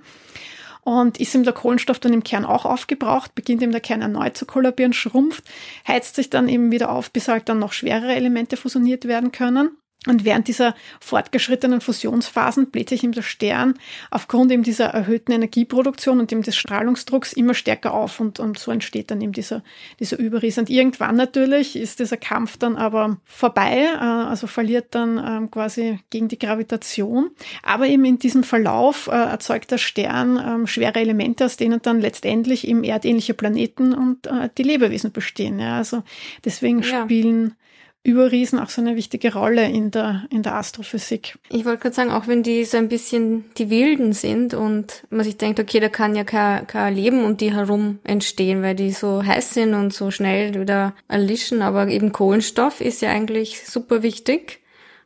Und ist ihm der Kohlenstoff dann im Kern auch aufgebraucht, beginnt ihm der Kern erneut zu kollabieren, schrumpft, heizt sich dann eben wieder auf, bis halt dann noch schwerere Elemente fusioniert werden können. Und während dieser fortgeschrittenen Fusionsphasen bläht sich ihm der Stern aufgrund eben dieser erhöhten Energieproduktion und eben des Strahlungsdrucks immer stärker auf und, und so entsteht dann eben dieser, dieser Überriss. Und irgendwann natürlich ist dieser Kampf dann aber vorbei, äh, also verliert dann ähm, quasi gegen die Gravitation. Aber eben in diesem Verlauf äh, erzeugt der Stern ähm, schwere Elemente, aus denen dann letztendlich eben erdähnliche Planeten und äh, die Lebewesen bestehen. Ja, also deswegen ja. spielen Überriesen auch so eine wichtige Rolle in der, in der Astrophysik. Ich wollte gerade sagen, auch wenn die so ein bisschen die Wilden sind und man sich denkt, okay, da kann ja kein, kein Leben um die herum entstehen, weil die so heiß sind und so schnell wieder erlischen, aber eben Kohlenstoff ist ja eigentlich super wichtig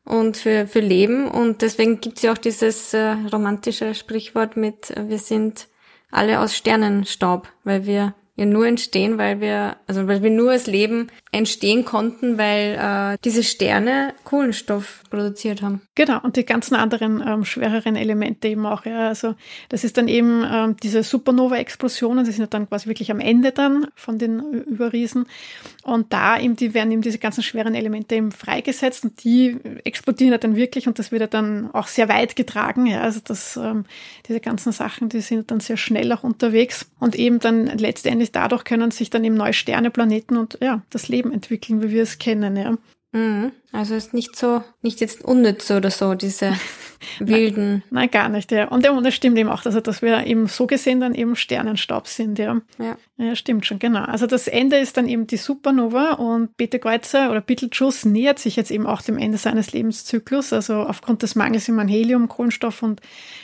und für, für Leben und deswegen gibt's ja auch dieses äh, romantische Sprichwort mit, äh, wir sind alle aus Sternenstaub, weil wir ja nur entstehen, weil wir, also weil wir nur als Leben entstehen konnten, weil äh, diese Sterne Kohlenstoff produziert haben. Genau, und die ganzen anderen ähm, schwereren Elemente eben auch. Ja. Also das ist dann eben ähm, diese Supernova-Explosionen, die sind dann quasi wirklich am Ende dann von den Überriesen. Und da eben, die werden eben diese ganzen schweren Elemente eben freigesetzt und die explodieren dann wirklich und das wird dann auch sehr weit getragen. Ja. Also das, ähm, diese ganzen Sachen, die sind dann sehr schnell auch unterwegs und eben dann letztendlich dadurch können sich dann eben neue Sterne, Planeten und ja, das Leben entwickeln, wie wir es kennen. Ja. Mhm. Also ist nicht so, nicht jetzt unnütz oder so, diese wilden. Nein, nein, gar nicht, ja. Und, und das stimmt eben auch, also dass wir eben so gesehen dann eben Sternenstaub sind, ja. Ja. Ja, stimmt schon, genau. Also das Ende ist dann eben die Supernova und Beta Kreuzer oder Betelgeuse nähert sich jetzt eben auch dem Ende seines Lebenszyklus. Also aufgrund des Mangels im Helium, Kohlenstoff und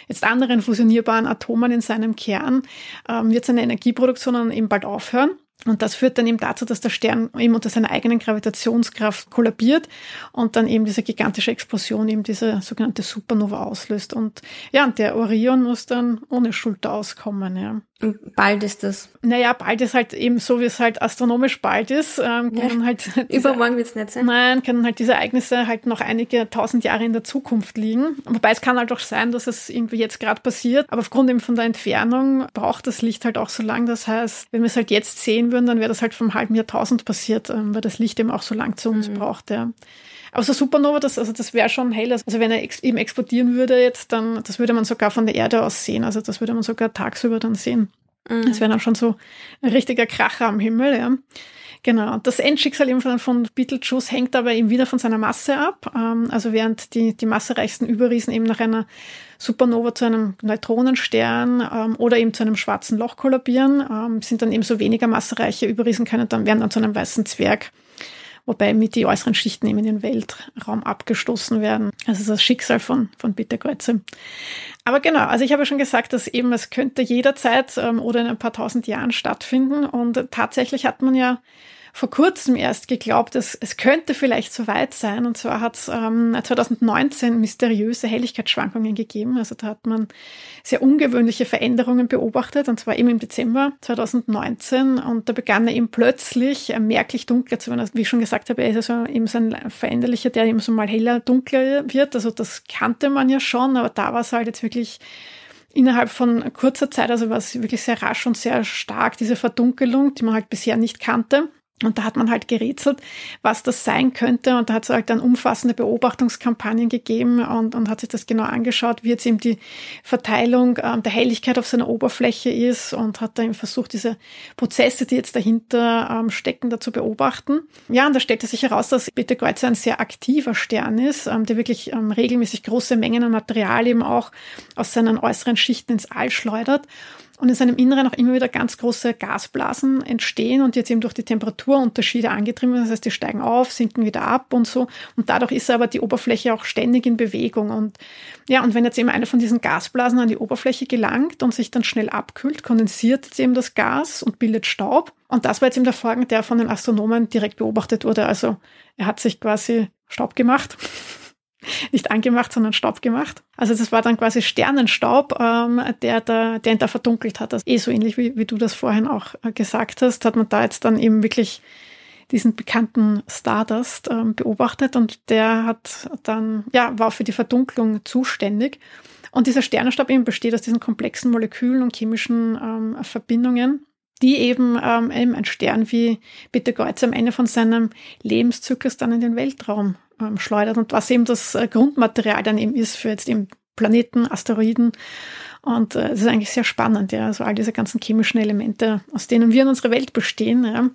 jetzt anderen fusionierbaren Atomen in seinem Kern ähm, wird seine Energieproduktion dann eben bald aufhören. Und das führt dann eben dazu, dass der Stern eben unter seiner eigenen Gravitationskraft kollabiert und dann eben diese gigantische Explosion eben diese sogenannte Supernova auslöst. Und ja, und der Orion muss dann ohne Schulter auskommen, ja. Bald ist das? Naja, bald ist halt eben so, wie es halt astronomisch bald ist. Ähm, können ja. halt diese, Übermorgen wird's nicht sein. Nein, können halt diese Ereignisse halt noch einige tausend Jahre in der Zukunft liegen. Wobei es kann halt auch sein, dass es irgendwie jetzt gerade passiert. Aber aufgrund eben von der Entfernung braucht das Licht halt auch so lang. Das heißt, wenn wir es halt jetzt sehen würden, dann wäre das halt vom halben Jahrtausend passiert, ähm, weil das Licht eben auch so lang zu uns mhm. braucht. Ja. Aber so Supernova, das, also das wäre schon hell. Also wenn er ex eben explodieren würde jetzt, dann, das würde man sogar von der Erde aus sehen. Also das würde man sogar tagsüber dann sehen. Mhm. Das wäre dann schon so ein richtiger Kracher am Himmel, ja. Genau. Das Endschicksal eben von, von Beetlejuice hängt aber eben wieder von seiner Masse ab. Ähm, also während die, die massereichsten Überriesen eben nach einer Supernova zu einem Neutronenstern ähm, oder eben zu einem schwarzen Loch kollabieren, ähm, sind dann eben so weniger massereiche Überriesen können dann werden dann zu einem weißen Zwerg wobei mit die äußeren Schichten eben in den Weltraum abgestoßen werden. Also das Schicksal von, von Peter Kreuze. Aber genau, also ich habe schon gesagt, dass eben es könnte jederzeit ähm, oder in ein paar tausend Jahren stattfinden. Und tatsächlich hat man ja vor kurzem erst geglaubt, dass es könnte vielleicht so weit sein. Und zwar hat es ähm, 2019 mysteriöse Helligkeitsschwankungen gegeben. Also da hat man sehr ungewöhnliche Veränderungen beobachtet, und zwar eben im Dezember 2019. Und da begann er eben plötzlich äh, merklich dunkler zu werden. Also, wie ich schon gesagt habe, er ist also eben so ein Veränderlicher, der eben so mal heller, dunkler wird. Also das kannte man ja schon, aber da war es halt jetzt wirklich innerhalb von kurzer Zeit, also war es wirklich sehr rasch und sehr stark, diese Verdunkelung, die man halt bisher nicht kannte. Und da hat man halt gerätselt, was das sein könnte. Und da hat es halt dann umfassende Beobachtungskampagnen gegeben und, und hat sich das genau angeschaut, wie jetzt eben die Verteilung ähm, der Helligkeit auf seiner Oberfläche ist und hat dann versucht, diese Prozesse, die jetzt dahinter ähm, stecken, da zu beobachten. Ja, und da stellte sich heraus, dass Beta Kreuzer ein sehr aktiver Stern ist, ähm, der wirklich ähm, regelmäßig große Mengen an Material eben auch aus seinen äußeren Schichten ins All schleudert und in seinem Inneren auch immer wieder ganz große Gasblasen entstehen und jetzt eben durch die Temperaturunterschiede angetrieben. Das heißt, die steigen auf, sinken wieder ab und so. Und dadurch ist aber die Oberfläche auch ständig in Bewegung. Und ja, und wenn jetzt eben eine von diesen Gasblasen an die Oberfläche gelangt und sich dann schnell abkühlt, kondensiert jetzt eben das Gas und bildet Staub. Und das war jetzt eben der Vorgang, der von den Astronomen direkt beobachtet wurde. Also er hat sich quasi Staub gemacht nicht angemacht, sondern Staub gemacht. Also das war dann quasi Sternenstaub, ähm, der, da, der ihn da verdunkelt hat. Also eh so ähnlich wie, wie du das vorhin auch äh, gesagt hast, hat man da jetzt dann eben wirklich diesen bekannten Stardust ähm, beobachtet und der hat dann, ja, war für die Verdunklung zuständig. Und dieser Sternenstaub eben besteht aus diesen komplexen Molekülen und chemischen ähm, Verbindungen, die eben, ähm, eben ein Stern wie Peter Kreuz am Ende von seinem Lebenszyklus dann in den Weltraum ähm, schleudert und was eben das äh, Grundmaterial dann eben ist für jetzt eben Planeten, Asteroiden. Und äh, das ist eigentlich sehr spannend, ja. Also all diese ganzen chemischen Elemente, aus denen wir in unserer Welt bestehen, ja.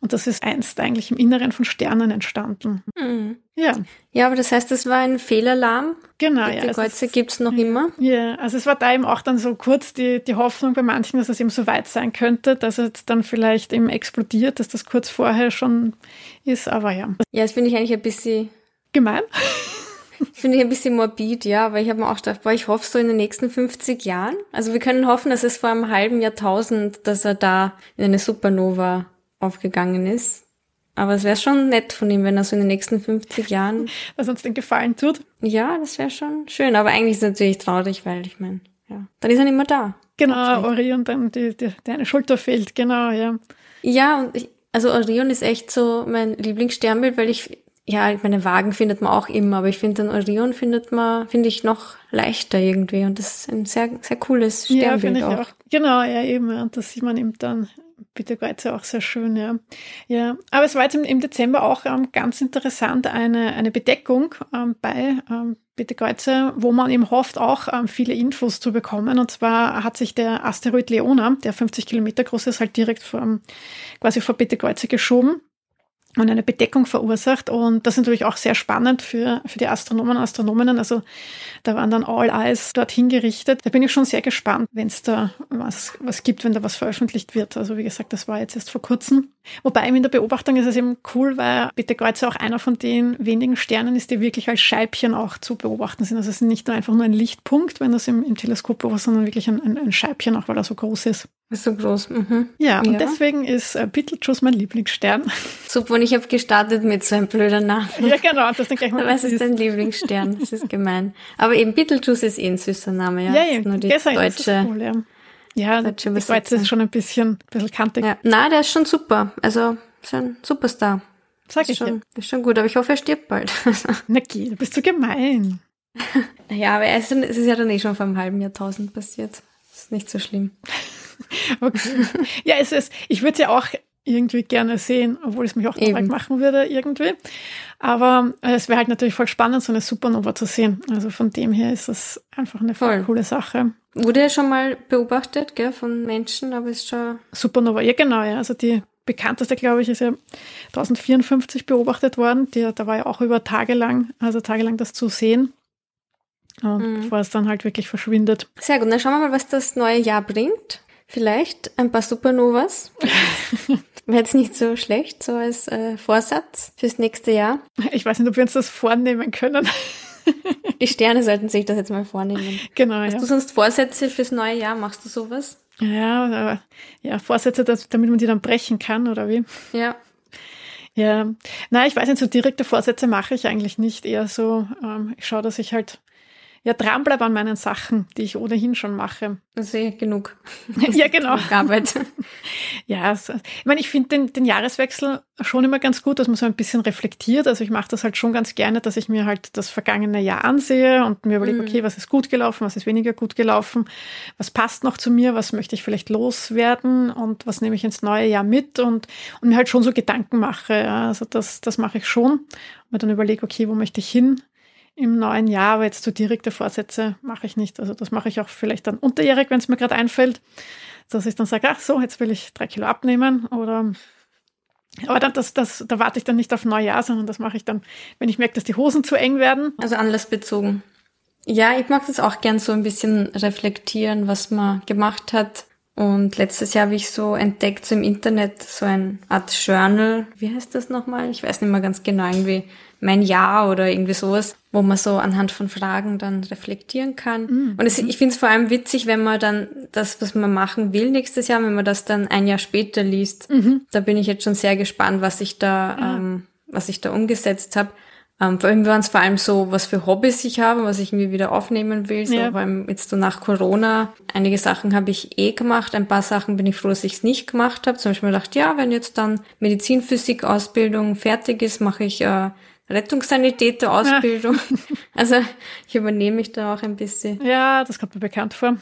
Und das ist einst eigentlich im Inneren von Sternen entstanden. Mhm. Ja. Ja, aber das heißt, das war ein Fehlalarm. Genau, ja. Die Kreuze gibt es noch immer. Ja, also es war da eben auch dann so kurz die, die Hoffnung bei manchen, dass es eben so weit sein könnte, dass es dann vielleicht eben explodiert, dass das kurz vorher schon ist, aber ja. Ja, das finde ich eigentlich ein bisschen gemein. Finde ich ein bisschen morbid, ja, aber ich habe mir auch gedacht, boah, ich hoffe so in den nächsten 50 Jahren. Also wir können hoffen, dass es vor einem halben Jahrtausend, dass er da in eine Supernova aufgegangen ist. Aber es wäre schon nett von ihm, wenn er so in den nächsten 50 Jahren. Was uns den Gefallen tut. Ja, das wäre schon schön. Aber eigentlich ist es natürlich traurig, weil ich meine, ja, dann ist er nicht mehr da. Genau, Orion, dann die, die, deine Schulter fehlt, genau, ja. Ja, und ich, also Orion ist echt so mein Lieblingssternbild, weil ich, ja, meine Wagen findet man auch immer, aber ich finde den Orion findet man, finde ich noch leichter irgendwie und das ist ein sehr, sehr cooles Sternbild ja, auch. auch. Genau, ja, eben, und das sieht man eben dann Bitte Kreuze auch sehr schön, ja. Ja, aber es war jetzt im, Dezember auch ähm, ganz interessant eine, eine Bedeckung ähm, bei ähm, Bitte Kreuze, wo man eben hofft, auch ähm, viele Infos zu bekommen. Und zwar hat sich der Asteroid Leona, der 50 Kilometer groß ist, halt direkt vor, quasi vor Bitte Kreuze geschoben und eine Bedeckung verursacht. Und das ist natürlich auch sehr spannend für, für die Astronomen und Astronominnen. Also da waren dann All Eyes dorthin gerichtet. Da bin ich schon sehr gespannt, wenn es da was, was gibt, wenn da was veröffentlicht wird. Also wie gesagt, das war jetzt erst vor kurzem. Wobei in der Beobachtung ist es eben cool, weil Bitte Kreuzer auch einer von den wenigen Sternen ist, die wirklich als Scheibchen auch zu beobachten sind. Also es ist nicht nur einfach nur ein Lichtpunkt, wenn das im, im Teleskop beobachtet, sondern wirklich ein, ein, ein Scheibchen, auch weil er so groß ist. Ist so groß. Mhm. Ja, und ja. deswegen ist äh, Beetlejuice mein Lieblingsstern. Super, und ich habe gestartet mit so einem blöden Namen. Ja, genau. Das dann gleich mal Was ist dein Lieblingsstern? Das ist gemein. Aber eben Beetlejuice ist eh ein süßer Name, ja. Ja, eben. Nur die deutsche, ist cool, ja. Ja, deutsche die ist schon ein bisschen, ein bisschen kantig. Ja. Na, der ist schon super. Also, ist ein Superstar. Sag ich schon, Ist schon gut, aber ich hoffe, er stirbt bald. Na geh, du bist so gemein. naja, aber es ist ja dann eh schon vor einem halben Jahrtausend passiert. Ist nicht so schlimm. Okay. Ja, es ist, ich würde es ja auch irgendwie gerne sehen, obwohl es mich auch traurig machen würde irgendwie. Aber äh, es wäre halt natürlich voll spannend, so eine Supernova zu sehen. Also von dem her ist das einfach eine voll coole Sache. Wurde ja schon mal beobachtet, gell, von Menschen, aber ist schon. Supernova, ja genau, ja. Also die bekannteste, glaube ich, ist ja 1054 beobachtet worden. Die, da war ja auch über Tage lang, also tagelang das zu sehen. Und mhm. bevor es dann halt wirklich verschwindet. Sehr gut, dann schauen wir mal, was das neue Jahr bringt. Vielleicht ein paar Supernovas. Wäre jetzt nicht so schlecht, so als äh, Vorsatz fürs nächste Jahr. Ich weiß nicht, ob wir uns das vornehmen können. Die Sterne sollten sich das jetzt mal vornehmen. Genau. Hast ja. du sonst Vorsätze fürs neue Jahr? Machst du sowas? Ja, ja, Vorsätze, damit man die dann brechen kann, oder wie? Ja. Ja, na, ich weiß nicht, so direkte Vorsätze mache ich eigentlich nicht. Eher so, ähm, ich schaue, dass ich halt ja, dranbleibe an meinen Sachen, die ich ohnehin schon mache. Also eh genug. ja, genau. Arbeit. ja, also, ich meine, ich finde den, den Jahreswechsel schon immer ganz gut, dass man so ein bisschen reflektiert. Also ich mache das halt schon ganz gerne, dass ich mir halt das vergangene Jahr ansehe und mir überlege, mhm. okay, was ist gut gelaufen, was ist weniger gut gelaufen, was passt noch zu mir, was möchte ich vielleicht loswerden und was nehme ich ins neue Jahr mit und, und mir halt schon so Gedanken mache. Ja. Also das, das mache ich schon. Und mir dann überlege, okay, wo möchte ich hin? Im neuen Jahr, aber jetzt so direkte Vorsätze mache ich nicht. Also das mache ich auch vielleicht dann unterjährig, wenn es mir gerade einfällt, dass ich dann sage, ach so, jetzt will ich drei Kilo abnehmen oder aber dann, das, das, da warte ich dann nicht auf Neujahr, sondern das mache ich dann, wenn ich merke, dass die Hosen zu eng werden. Also anlassbezogen. Ja, ich mag das auch gern so ein bisschen reflektieren, was man gemacht hat. Und letztes Jahr habe ich so entdeckt, so im Internet, so ein Art Journal. Wie heißt das nochmal? Ich weiß nicht mehr ganz genau, irgendwie mein Jahr oder irgendwie sowas, wo man so anhand von Fragen dann reflektieren kann. Mhm. Und es, ich finde es vor allem witzig, wenn man dann das, was man machen will nächstes Jahr, wenn man das dann ein Jahr später liest. Mhm. Da bin ich jetzt schon sehr gespannt, was ich da, ja. ähm, was ich da umgesetzt habe. Ähm, vor allem waren es vor allem so, was für Hobbys ich habe, was ich irgendwie wieder aufnehmen will. So, ja. vor allem jetzt so nach Corona. Einige Sachen habe ich eh gemacht, ein paar Sachen bin ich froh, dass ich es nicht gemacht habe. Zum Beispiel gedacht, ja, wenn jetzt dann Medizinphysik-Ausbildung fertig ist, mache ich äh, Rettungssanitäter-Ausbildung. Ja. Also ich übernehme mich da auch ein bisschen. Ja, das kommt mir bekannt vor.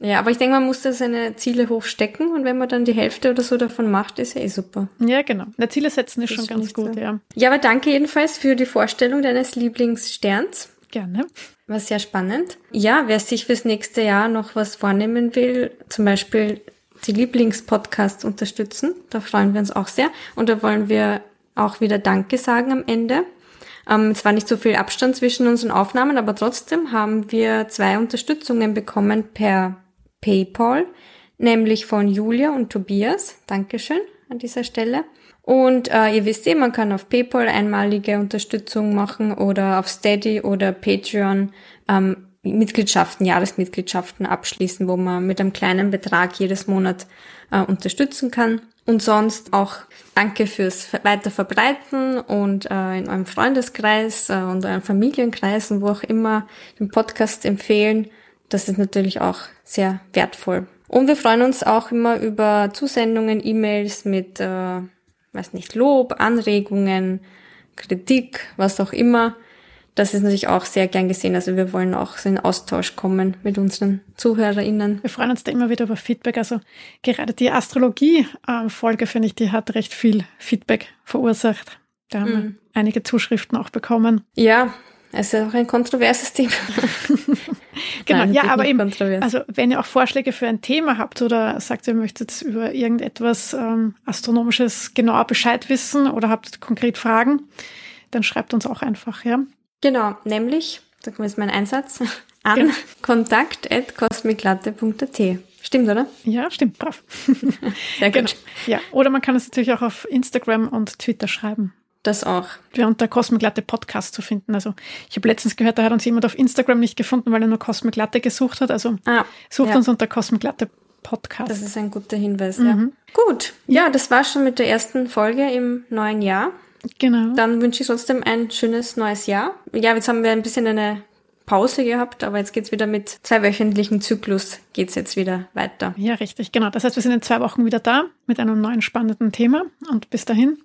Ja, aber ich denke, man muss da seine Ziele hochstecken und wenn man dann die Hälfte oder so davon macht, ist ja eh super. Ja, genau. Na, Ziele setzen ist das schon ganz gut, so. ja. Ja, aber danke jedenfalls für die Vorstellung deines Lieblingssterns. Gerne. War sehr spannend. Ja, wer sich fürs nächste Jahr noch was vornehmen will, zum Beispiel die Lieblingspodcasts unterstützen, da freuen wir uns auch sehr. Und da wollen wir auch wieder Danke sagen am Ende. Ähm, es war nicht so viel Abstand zwischen unseren Aufnahmen, aber trotzdem haben wir zwei Unterstützungen bekommen per PayPal, nämlich von Julia und Tobias. Dankeschön an dieser Stelle. Und äh, ihr wisst eh, man kann auf PayPal einmalige Unterstützung machen oder auf Steady oder Patreon ähm, Mitgliedschaften, Jahresmitgliedschaften abschließen, wo man mit einem kleinen Betrag jedes Monat äh, unterstützen kann. Und sonst auch danke fürs Weiterverbreiten und äh, in eurem Freundeskreis äh, und euren Familienkreisen, wo auch immer den Podcast empfehlen. das ist natürlich auch sehr wertvoll. Und wir freuen uns auch immer über Zusendungen, E-Mails mit, äh, weiß nicht, Lob, Anregungen, Kritik, was auch immer. Das ist natürlich auch sehr gern gesehen. Also wir wollen auch so in Austausch kommen mit unseren ZuhörerInnen. Wir freuen uns da immer wieder über Feedback. Also gerade die Astrologie-Folge, finde ich, die hat recht viel Feedback verursacht. Da haben mhm. wir einige Zuschriften auch bekommen. Ja, es ist auch ein kontroverses Thema. genau, Nein, ja, aber eben, also wenn ihr auch Vorschläge für ein Thema habt oder sagt, ihr möchtet über irgendetwas ähm, Astronomisches genauer Bescheid wissen oder habt konkret Fragen, dann schreibt uns auch einfach, ja. Genau, nämlich, da kommt jetzt mein Einsatz, an genau. kontakt.cosmiclatte.at. Stimmt, oder? Ja, stimmt, brav. Sehr gut. Genau. Ja, oder man kann es natürlich auch auf Instagram und Twitter schreiben. Das auch. Wir unter Cosmic Latte Podcast zu finden. Also ich habe letztens gehört, da hat uns jemand auf Instagram nicht gefunden, weil er nur Cosmic Latte gesucht hat. Also ah, sucht ja. uns unter Cosmic Latte Podcast. Das ist ein guter Hinweis, mhm. ja. Gut. Ja, das war schon mit der ersten Folge im neuen Jahr. Genau. Dann wünsche ich trotzdem ein schönes neues Jahr. Ja, jetzt haben wir ein bisschen eine Pause gehabt, aber jetzt geht's wieder mit zwei wöchentlichen Zyklus geht's jetzt wieder weiter. Ja, richtig, genau. Das heißt, wir sind in zwei Wochen wieder da mit einem neuen spannenden Thema und bis dahin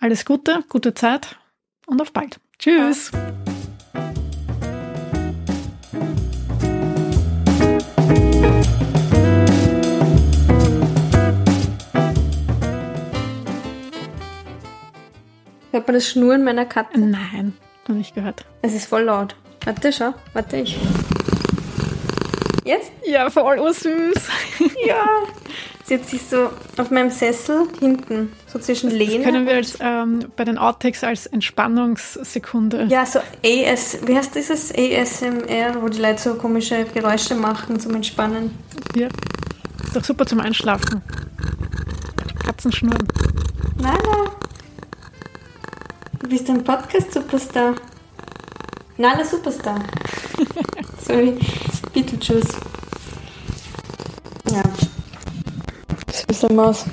alles Gute, gute Zeit und auf bald. Tschüss. Ja. Hört man das Schnurren meiner Katze? Nein, noch nicht gehört. Es ist voll laut. Warte, schau. Warte, ich. Jetzt? Ja, voll oh, süß. ja. Sie hat sich so auf meinem Sessel hinten, so zwischen Lehne. Das können wir als, ähm, bei den Outtakes als Entspannungssekunde. Ja, so AS, wie heißt dieses ASMR, wo die Leute so komische Geräusche machen zum Entspannen. Ja, ist doch super zum Einschlafen. Katzenschnurren. Nala, du bist ein Podcast-Superstar. Nala Superstar. Sorry, Beetlejuice. Ja. Süße Maus.